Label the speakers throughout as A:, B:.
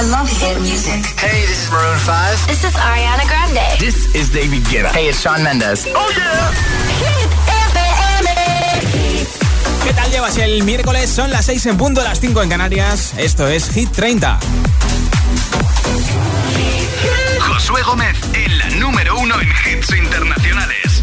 A: I love hit music.
B: Hey, this is Maroon 5.
C: This is Ariana Grande.
B: This is David Guetta. Hey, it's Shawn Mendes. Oh, yeah.
C: Hit FM.
D: ¿Qué tal llevas el miércoles? Son las 6 en punto, las 5 en Canarias. Esto es Hit 30.
E: Josué Gómez en la número uno en hits internacionales.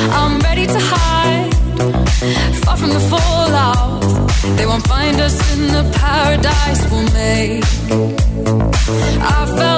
F: I'm ready to hide, far from the fallout. They won't find us in the paradise we'll make. I fell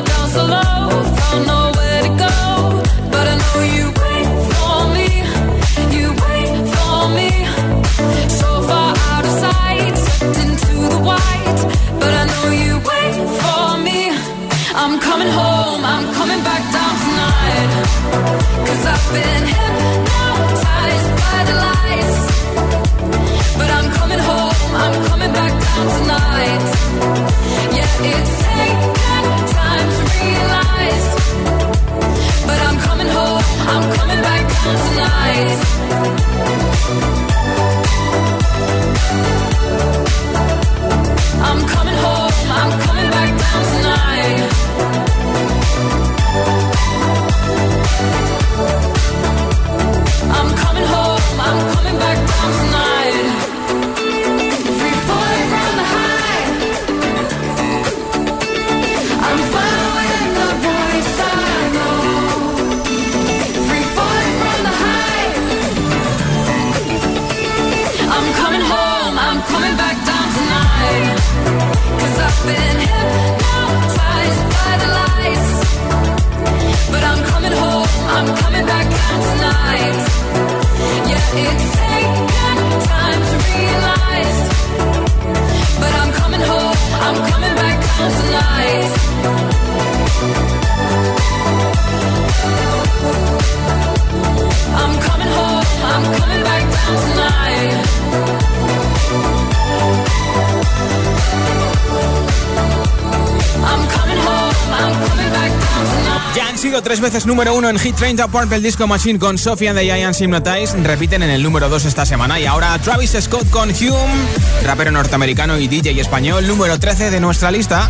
D: número uno en Hit 30 Purple Disco Machine con Sophie and the Giants Hypnotize. Repiten en el número 2 esta semana. Y ahora Travis Scott con Hume, rapero norteamericano y DJ español, número 13 de nuestra lista.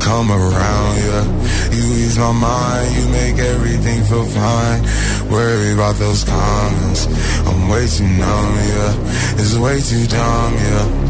G: Come around. Yeah, you ease my mind, you make everything feel fine. Worry about those comments, I'm way too numb. Yeah, it's way too dumb. Yeah,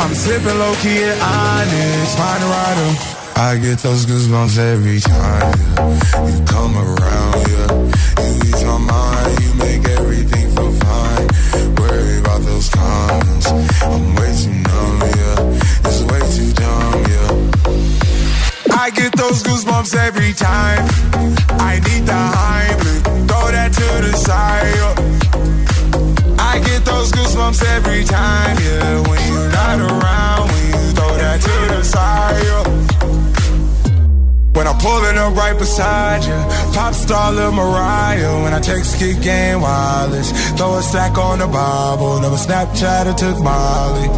G: I'm sipping low key at Onyx, find a rider. I get those goosebumps every time yeah. you come around, yeah. You ease my mind, you make everything feel fine. Worry about those comments, I'm way too numb, yeah. It's way too dumb, yeah. I get those goosebumps every time. I need the Heimlich, throw that to the side. yeah those goosebumps every time, yeah. When you're not around, when you throw that to the side, yeah. When I'm pulling up right beside you, pop star Lil Mariah. When I take skit Game Wireless, throw a stack on the Bible. Never Snapchat or took Molly.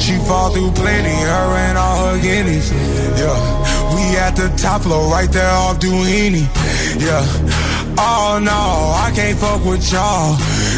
G: She fall through plenty, her and all her guineas. Yeah, we at the top floor, right there off Doheny. Yeah, oh no, I can't fuck with y'all.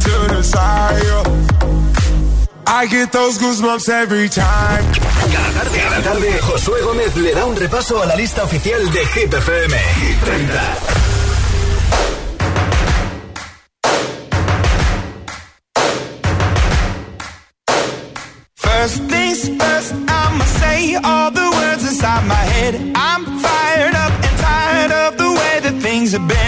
G: to the side. I get those goosebumps every time.
E: Cada tarde, cada tarde, Josué Gómez le da un repaso a la lista oficial de Hit FM. Hit 30.
H: First things first, I'ma say all the words inside my head. I'm fired up and tired of the way that things have been.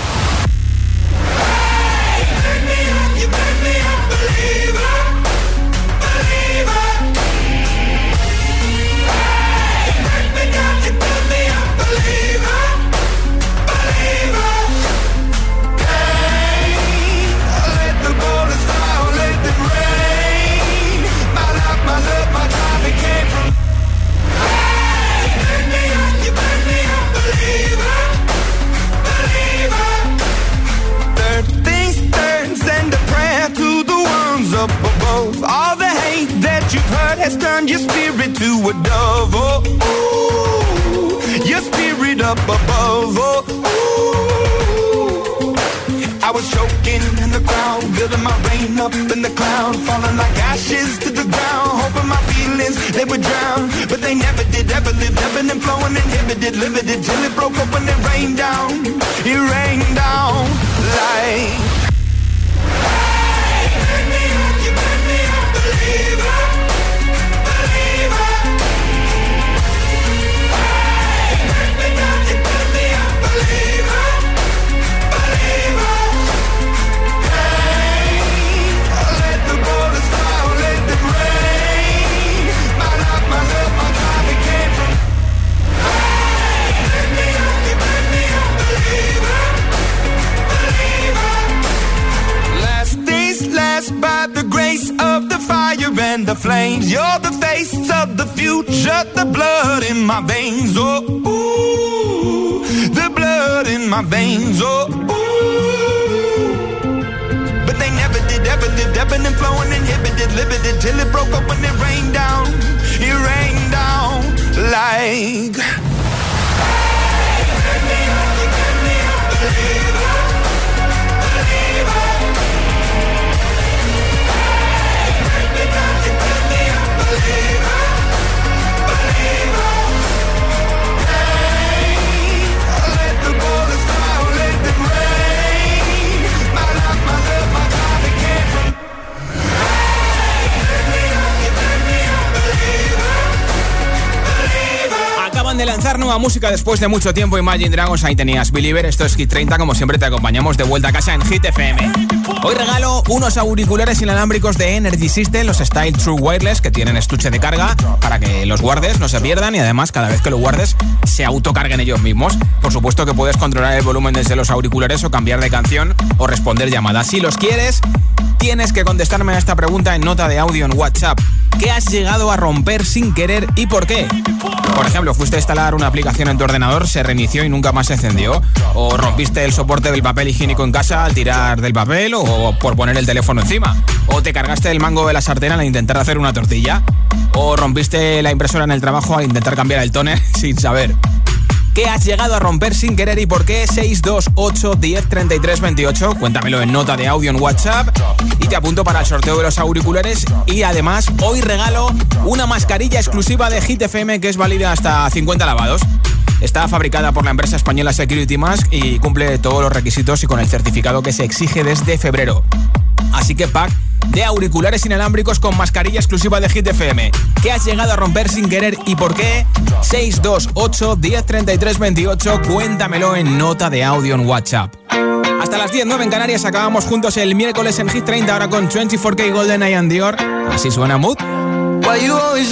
H: Limited, till it limited, till it broke up when
D: nueva música después de mucho tiempo. Imagine Dragons, ahí tenías Believer. Esto es Hit 30. Como siempre, te acompañamos de vuelta a casa en Hit FM. Hoy regalo unos auriculares inalámbricos de Energy System, los Style True Wireless, que tienen estuche de carga para que los guardes, no se pierdan y además, cada vez que lo guardes, se autocarguen ellos mismos. Por supuesto que puedes controlar el volumen desde los auriculares o cambiar de canción o responder llamadas. Si los quieres, tienes que contestarme a esta pregunta en nota de audio en WhatsApp. ¿Qué has llegado a romper sin querer y por qué? Por ejemplo, fuiste a instalar una aplicación en tu ordenador, se reinició y nunca más se encendió. O rompiste el soporte del papel higiénico en casa al tirar del papel o por poner el teléfono encima. O te cargaste el mango de la sartén al intentar hacer una tortilla. O rompiste la impresora en el trabajo al intentar cambiar el toner sin saber. ¿Qué has llegado a romper sin querer y por qué? 628 10 33 28. Cuéntamelo en nota de audio en WhatsApp y te apunto para el sorteo de los auriculares. Y además, hoy regalo una mascarilla exclusiva de Hit FM que es válida hasta 50 lavados. Está fabricada por la empresa española Security Mask y cumple todos los requisitos y con el certificado que se exige desde febrero. Así que pack de auriculares inalámbricos con mascarilla exclusiva de Hit FM. ¿Qué has llegado a romper sin querer y por qué? 628 1033 28. Cuéntamelo en nota de audio en WhatsApp. Hasta las 10, 9 en Canarias acabamos juntos el miércoles en Hit 30 ahora con 24K Golden Eye and Dior. Así suena Mood.
I: Why you always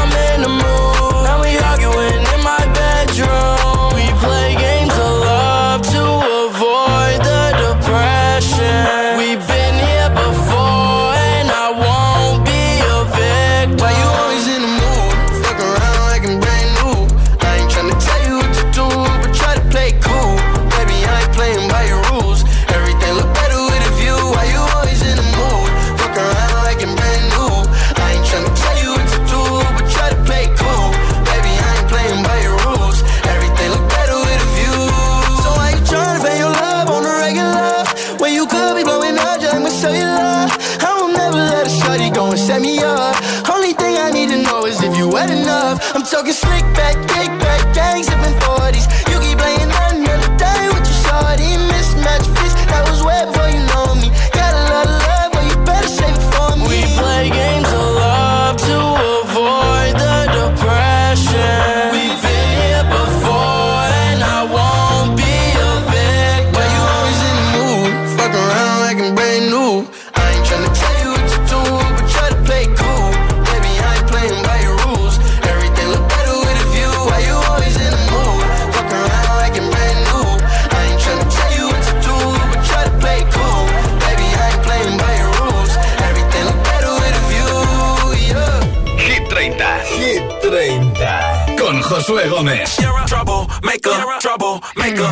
E: Gómez.
J: Trouble maker, trouble maker.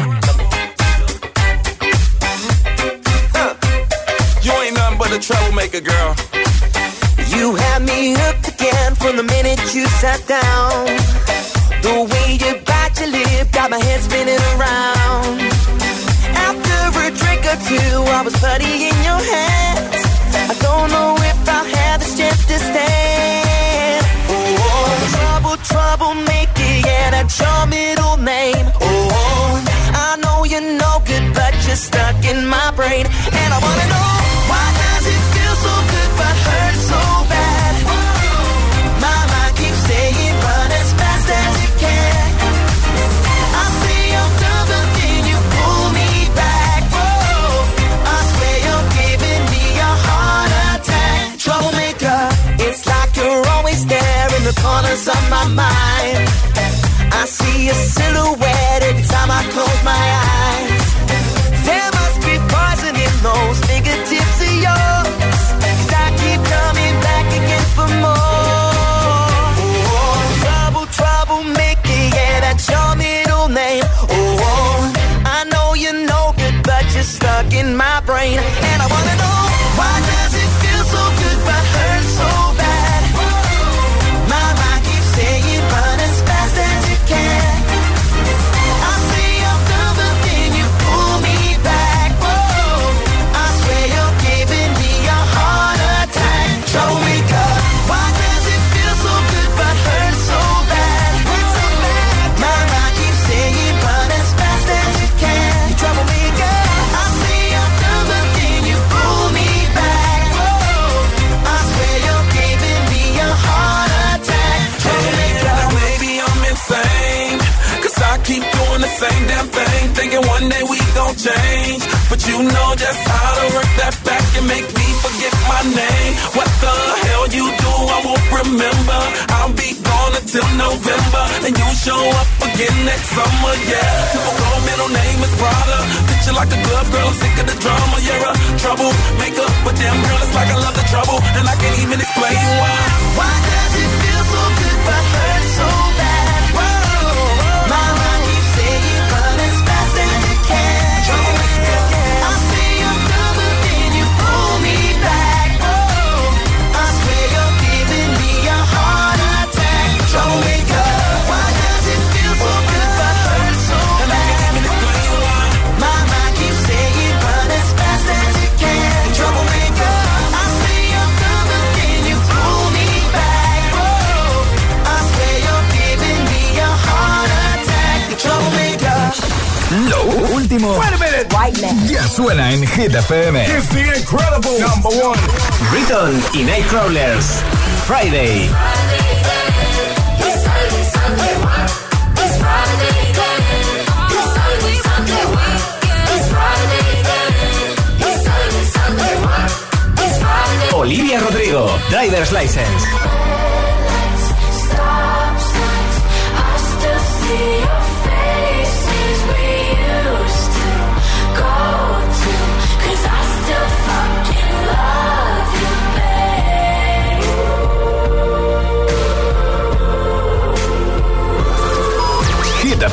J: You ain't nothing but a troublemaker, girl.
I: You had me hooked again from the minute you sat down. The way you bite your lip got my head spinning around. After a drink or two, I was putty in your hands. I don't know if I'll have the strength to stand. Trouble, trouble, make it, yeah, that's your middle name. Oh, I know you're no good, but you're stuck in my brain. And I wanna know, why does it feel so good but hurt so bad? Corners of my mind. I see a silhouette every time I close my eyes. There must be poison in those fingertips of yours. 'Cause I keep coming back again for more. Oh, trouble, trouble, make yeah, that's your middle name. Oh, I know you're no good, but you're stuck in my brain. And
B: Friday. Olivia Rodrigo, Driver's License.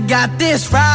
K: got this right.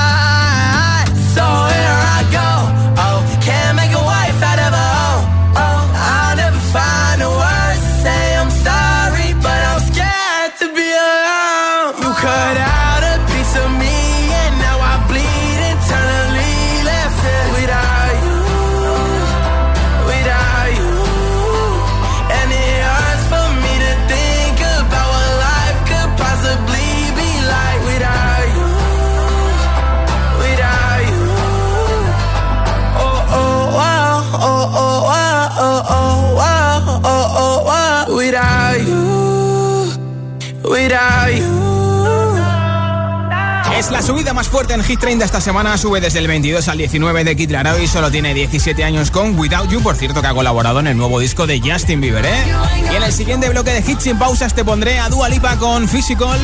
D: Hit 30 esta semana sube desde el 22 al 19 de Kid Laroi, solo tiene 17 años con Without You, por cierto que ha colaborado en el nuevo disco de Justin Bieber. ¿eh? Y en el siguiente bloque de hits sin pausas te pondré a Dua Lipa con Physical.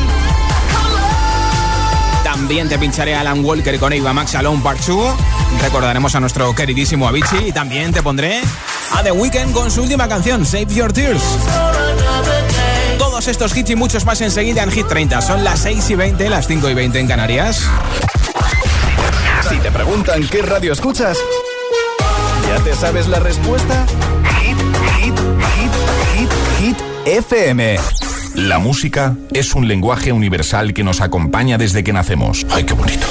D: También te pincharé a Alan Walker con Eva Max Alone Part 2. Recordaremos a nuestro queridísimo Avicii y también te pondré a The Weeknd con su última canción, Save Your Tears. Todos estos hits y muchos más enseguida en Hit 30. Son las 6 y 20, las 5 y 20 en Canarias
E: preguntan qué radio escuchas, ¿ya te sabes la respuesta? Hit, hit, hit, hit, hit FM.
L: La música es un lenguaje universal que nos acompaña desde que nacemos. ¡Ay, qué bonito!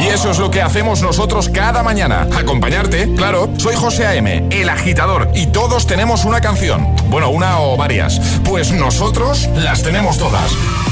L: Y eso es lo que hacemos nosotros cada mañana. Acompañarte, claro. Soy José A.M., el agitador, y todos tenemos una canción. Bueno, una o varias. Pues nosotros las tenemos todas.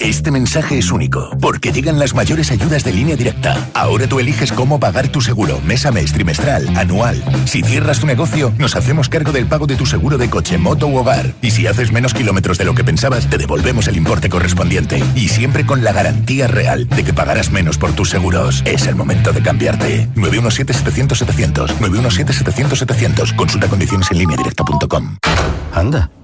M: Este mensaje es único, porque llegan las mayores ayudas de línea directa. Ahora tú eliges cómo pagar tu seguro, mes a mes, trimestral, anual. Si cierras tu negocio, nos hacemos cargo del pago de tu seguro de coche, moto u hogar. Y si haces menos kilómetros de lo que pensabas, te devolvemos el importe correspondiente. Y siempre con la garantía real de que pagarás menos por tus seguros. Es el momento de cambiarte. 917-700-700. 917-700-700. Consulta condiciones en línea directa.com.
N: Anda,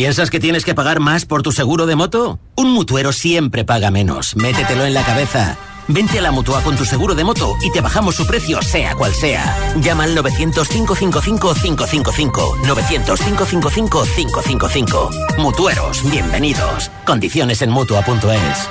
O: ¿Piensas que tienes que pagar más por tu seguro de moto? Un mutuero siempre paga menos. Métetelo en la cabeza. Vente a la mutua con tu seguro de moto y te bajamos su precio, sea cual sea. Llama al 900-555-555. 900-555-555. Mutueros, bienvenidos. Condiciones en mutua.es.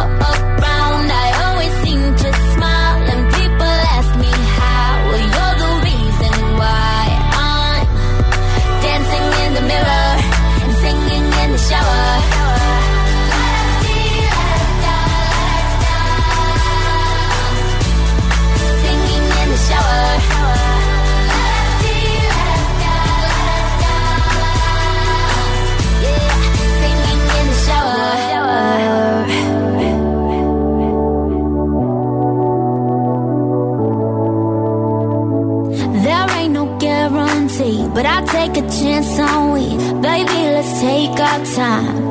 P: but I'll take a chance on we. Baby, let's take our time.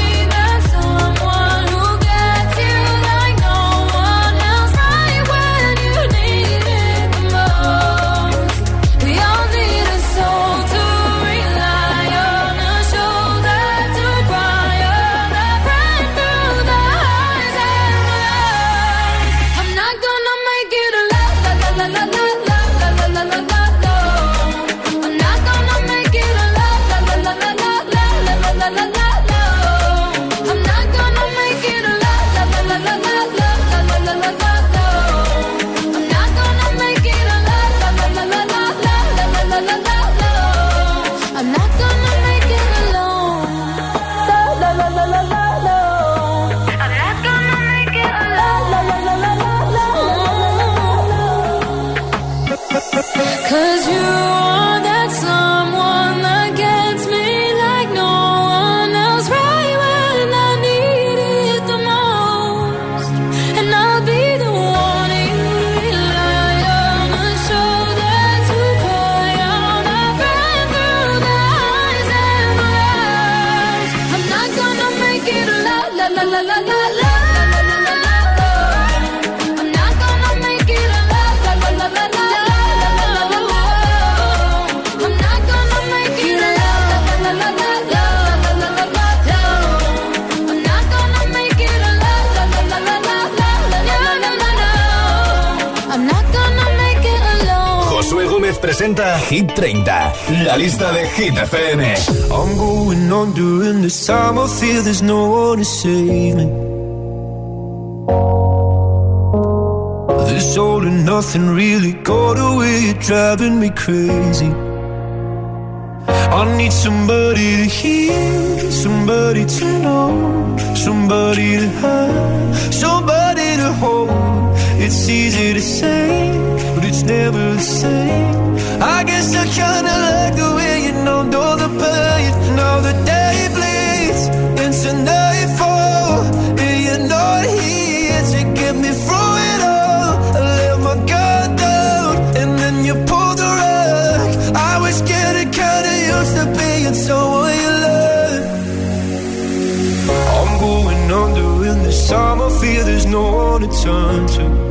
E: Hit 30, la lista de Hit FM.
Q: I'm going on during this time. I feel there's no one to save me. This all and nothing really got away, driving me crazy. I need somebody to hear, somebody to know, somebody to have, somebody to hold. It's easy to say, it's never the same. I guess I kinda like the way you know, all the pain. Now the day bleeds into nightfall, and you're not here to get me through it all. I let my guard down, and then you pulled the rug. I was getting kinda used to being someone you love. I'm going under in this time. I feel there's no one to turn to.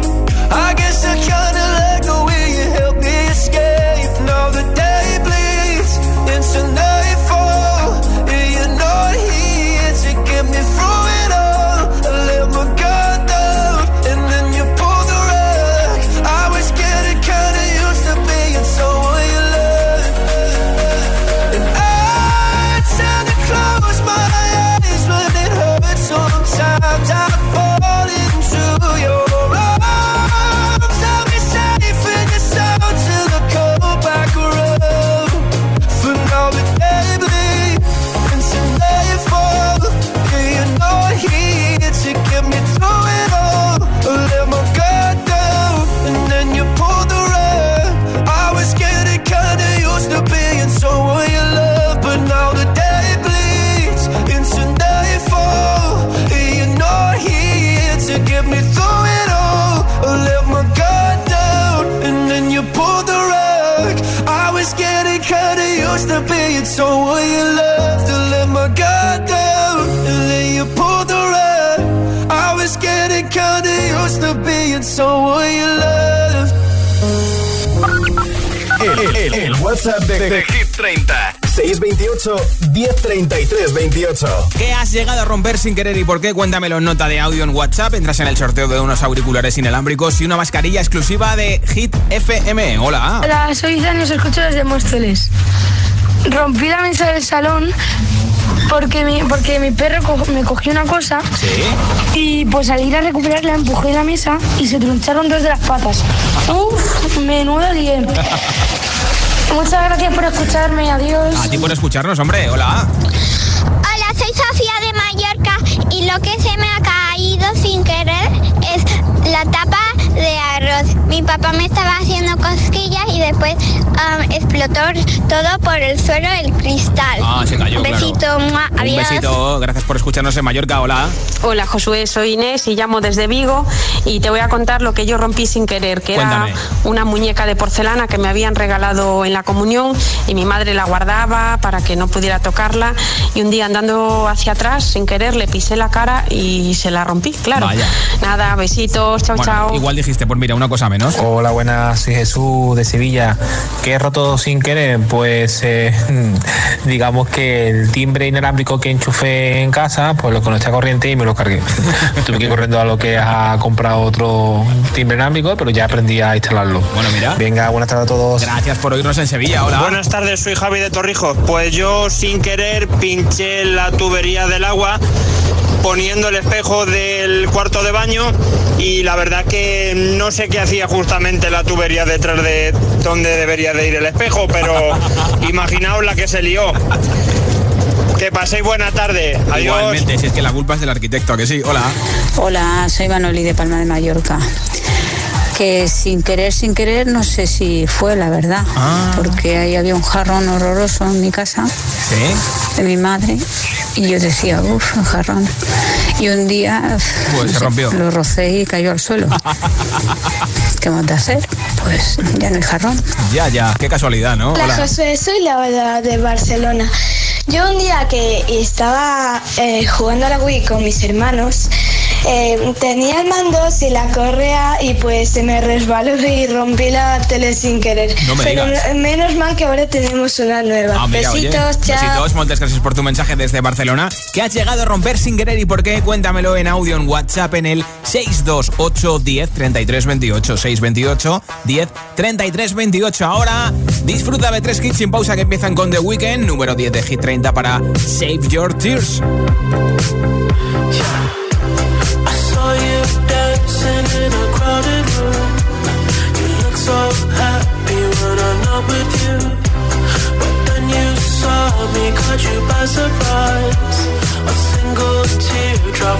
E: WhatsApp de, de Hit 30. 628 1033 28.
D: ¿Qué has llegado a romper sin querer y por qué? Cuéntamelo en nota de audio en WhatsApp. Entras en el sorteo de unos auriculares inalámbricos y una mascarilla exclusiva de Hit FM. Hola.
R: Hola, soy Dani, os escucho desde Móstoles. Rompí la mesa del salón porque mi, porque mi perro co- me cogió una cosa y pues al ir a recuperarla empujé la mesa y se troncharon dos de las patas. Uf, menuda lío. Muchas gracias por escucharme, adiós.
D: A ti por escucharnos, hombre. Hola.
S: Hola, soy Sofía de Mallorca y lo que se me ha caído sin querer es la tapa de arroz. Mi papá me estaba haciendo cosquillas y después um, explotó todo por el suelo el cristal.
D: Ah, se cayó,
S: Un
D: claro.
S: besito, mua,
D: Un besito. Gracias por escucharnos en Mallorca. Hola.
T: Hola Josué, soy Inés y llamo desde Vigo y te voy a contar lo que yo rompí sin querer, que
D: Cuéntame.
T: era una muñeca de porcelana que me habían regalado en la comunión y mi madre la guardaba para que no pudiera tocarla y un día andando hacia atrás sin querer le pisé la cara y se la rompí, claro.
D: Vaya.
T: Nada, besitos, chao,
D: Bueno,
T: chao.
D: igual dijiste, pues mira, una cosa menos.
U: Hola, buenas, soy Jesús de Sevilla. ¿Qué he roto sin querer? Pues eh, digamos que el timbre inalámbrico que enchufé en casa, pues lo conecté a corriente y me lo cargué. Tuve que ir corriendo a lo que ha comprado otro timbre inalámbrico, pero ya aprendí a instalarlo.
D: Bueno, mira.
U: Venga, buenas tardes a todos.
D: Gracias por oírnos en Sevilla. Hola.
V: Buenas tardes, soy Javi de Torrijos. Pues yo sin querer pinché la tubería del agua poniendo el espejo del cuarto de baño y la verdad que no sé qué hacía justamente la tubería detrás de donde debería de ir el espejo, pero imaginaos la que se lió. Que paséis buena tarde. Adiós.
D: Igualmente, si es que la culpa es del arquitecto, ¿a que sí. Hola.
W: Hola, soy Manoli de Palma de Mallorca. Que sin querer, sin querer, no sé si fue la verdad.
D: Ah.
W: Porque ahí había un jarrón horroroso en mi casa
D: Sí.
W: de mi madre. Y yo decía, uff, un jarrón. Y un día
D: Pues se rompió.
W: lo rocé y cayó al suelo. ¿Qué hemos de hacer? Pues ya no hay jarrón.
D: Ya, ya. Qué casualidad, ¿no?
X: Hola,
D: Hola.
X: Josué, soy la de Barcelona. Yo un día que estaba eh, jugando a la Wii con mis hermanos, eh, tenía el mando sin la correa y pues se me resbaló y rompí la tele sin querer.
D: No me
X: Pero
D: digas.
X: menos mal que ahora tenemos una nueva.
D: Ah, mira, oye.
X: Besitos, chao.
D: Besitos, muchas gracias por tu mensaje desde Barcelona. ¿Qué has llegado a romper sin querer y por qué? Cuéntamelo en audio en WhatsApp en el 628 10 33 28. 628 10 33 28. Ahora disfruta de tres hits sin pausa que empiezan con The Weeknd, número 10 de Hit 30 para Save Your Tears.
A: I caught you by surprise. A single teardrop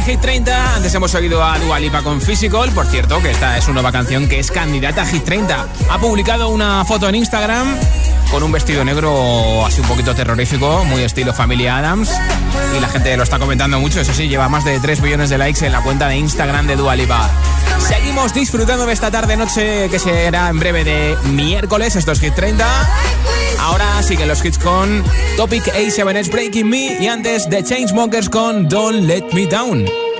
D: Hit30, Antes hemos oído a Dualipa con Physical. Por cierto, que esta es una nueva canción que es candidata a Hit 30. Ha publicado una foto en Instagram con un vestido negro así un poquito terrorífico, muy estilo familia Adams. Y la gente lo está comentando mucho, eso sí, lleva más de 3 millones de likes en la cuenta de Instagram de Dualipa. Seguimos disfrutando de esta tarde-noche que será en breve de miércoles, esto es Hit 30. Ahora siguen los hits con Topic A7X Breaking Me y antes The Chainsmokers con
F: Don't Let Me Down.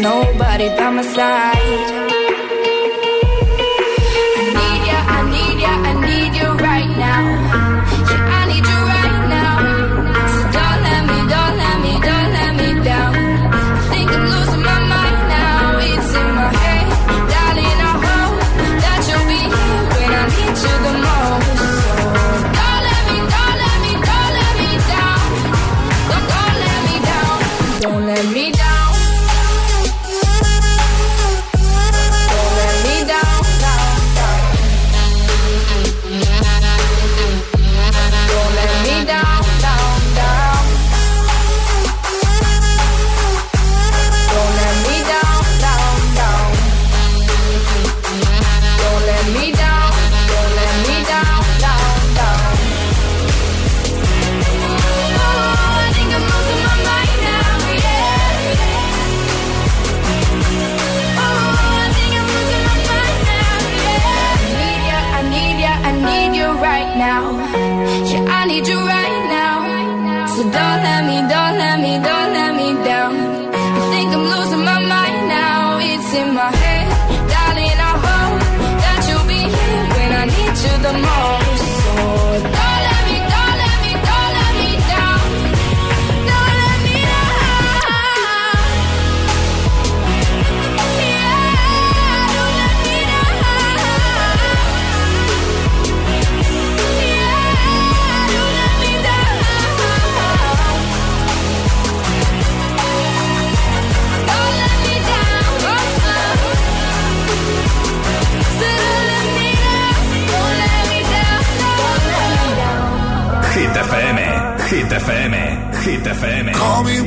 F: nobody by my side.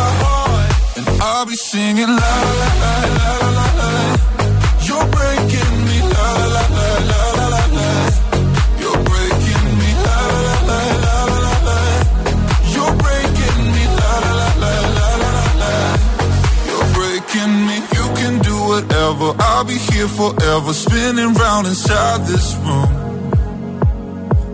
A: my heart, and I'll be singing la la la la la la. la. You're breaking me la la la la la la la. You're breaking me la la la la la la. You're breaking me la la la la la la la. You're breaking me. You can do whatever. I'll be here forever, spinning round inside this room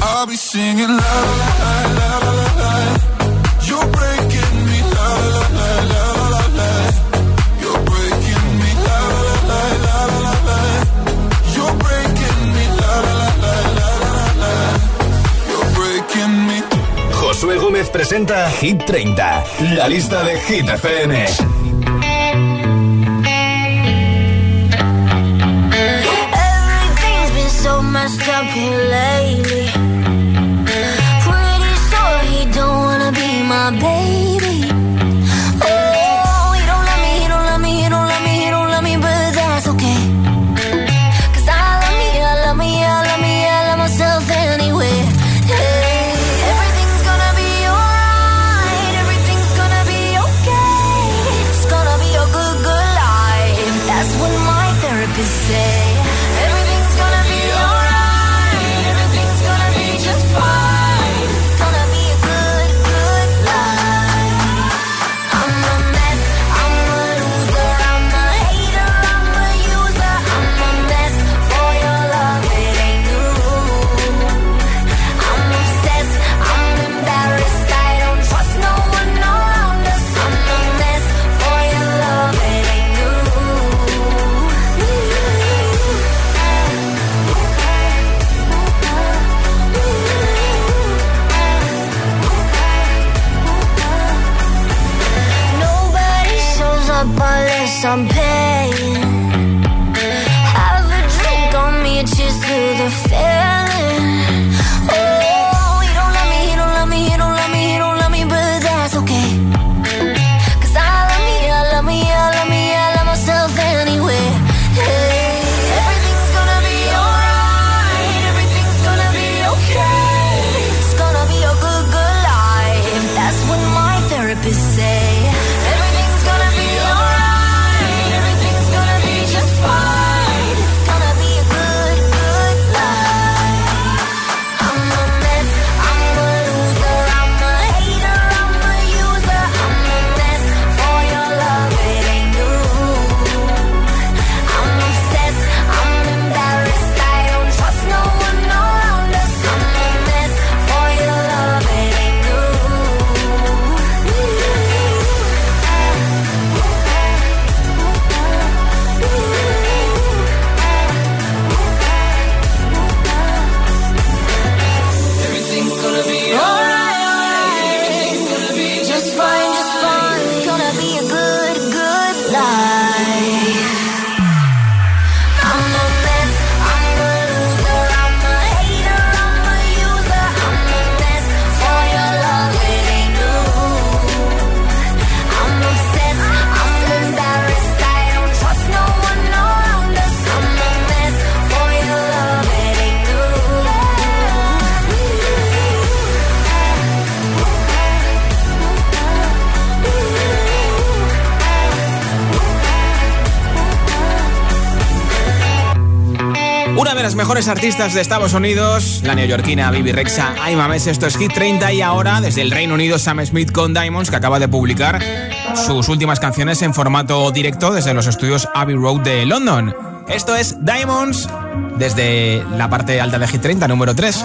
A: I'll be singing la la la la la la. You're breaking me la la la la la la. You're breaking me la la la la la la. You're breaking me la la la la la la. You're breaking me.
E: Josué Gómez presenta Hit 30, la lista de Hit FM.
P: messed up here lately my baby.
D: Las mejores artistas de Estados Unidos, la neoyorquina Bibi Rexa, Ay Mames, esto es Hit 30 y ahora desde el Reino Unido Sam Smith con Diamonds que acaba de publicar sus últimas canciones en formato directo desde los estudios Abbey Road de London. Esto es Diamonds desde la parte alta de Hit 30, número 3.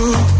Q: so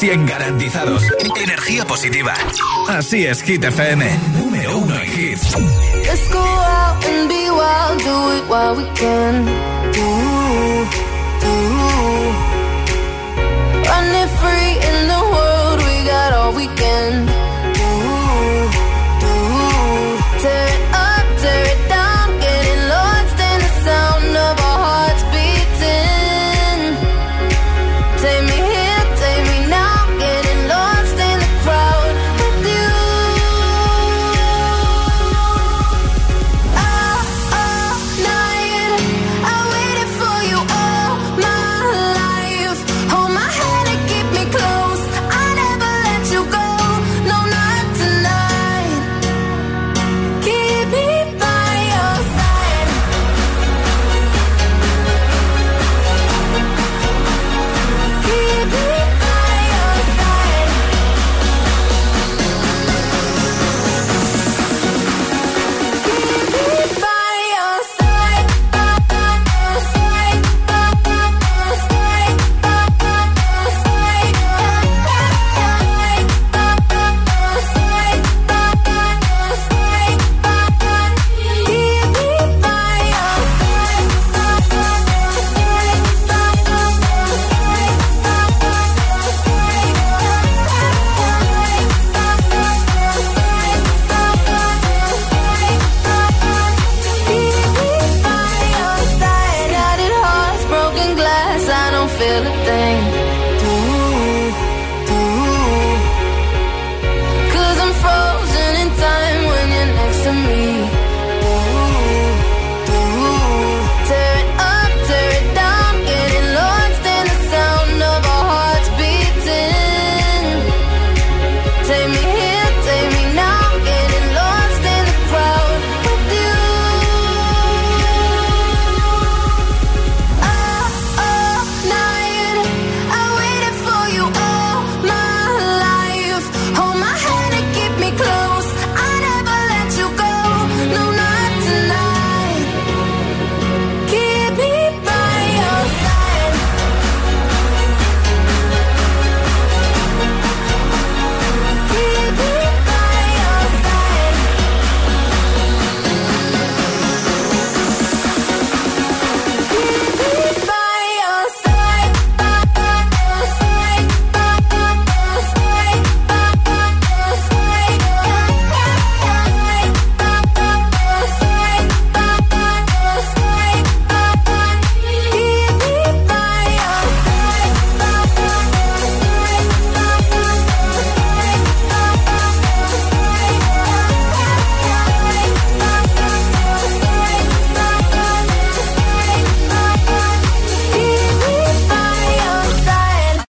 E: 100% garantizados. Energía positiva. Así es, Hit FM. Número uno en hits.
F: Let's go out and be wild, do it while we can. Do. Run it free in the world, we got all weekend.